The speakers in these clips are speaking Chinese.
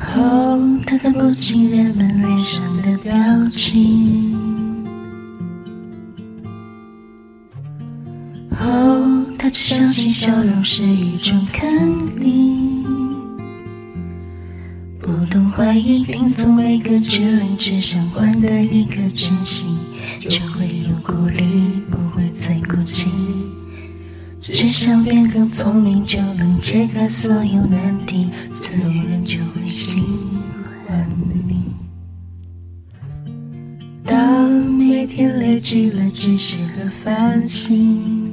哦，他看不清人们脸上的表情。哦，他只相信笑容是一种肯定，不懂怀疑，听从每个指令，只想换得一颗真心，就会有顾虑，不会再孤寂。只想变更聪明，就能解开所有难题，所有人就会喜欢你。当每天累积了知识和繁星，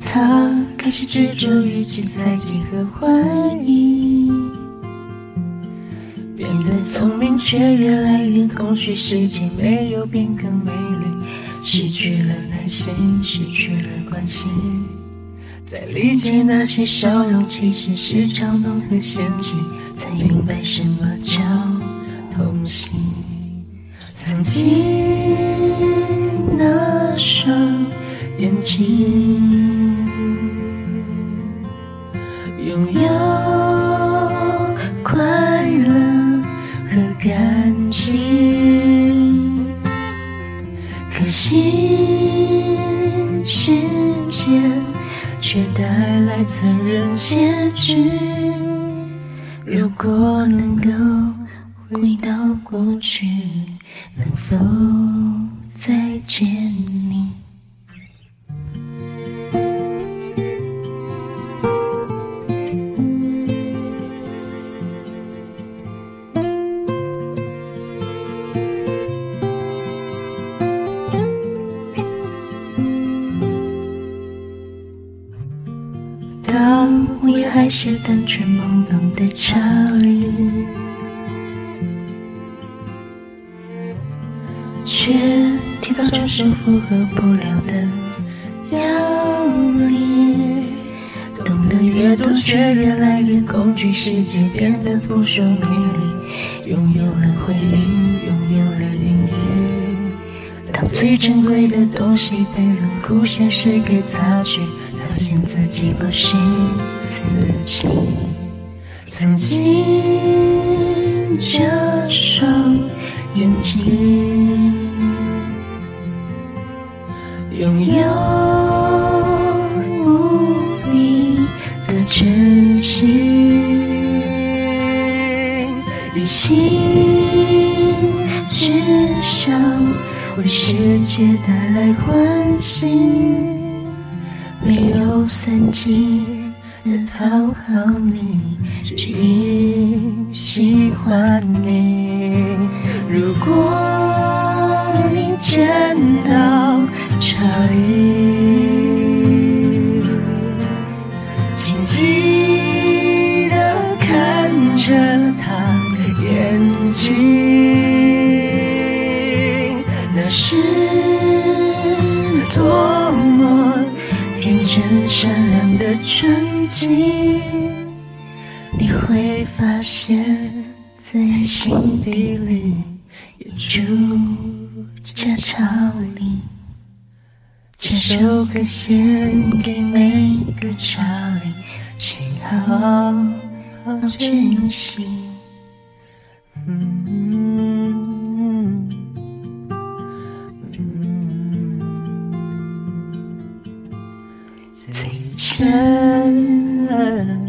他开始执着于记猜忌和怀疑，变得聪明却越来越空虚，世界没有变更美丽。失去了耐心，失去了关心，在理解那些笑容其实是嘲弄和嫌弃，才明白什么叫同情。曾经那双眼睛，拥有快乐和感情。时间却带来残忍结局。如果能够回到过去，能否再见你？是单纯懵懂的查理，却提到这是符合不了的压力。懂得越多，却越来越恐惧，世界变得扑朔迷离。拥有了回忆，拥有了阴影。当最珍贵的东西被冷酷现实给擦去，发现自己不是自己。曾经这双眼睛，拥有无比的真心，一心只想为世界带来欢喜，没有算计的讨好你，只因喜欢你。如果你见到查理，天真善良的纯净。你会发现在心底里也住着查理。这首歌献给每个查理，请好好珍惜。嗯 time.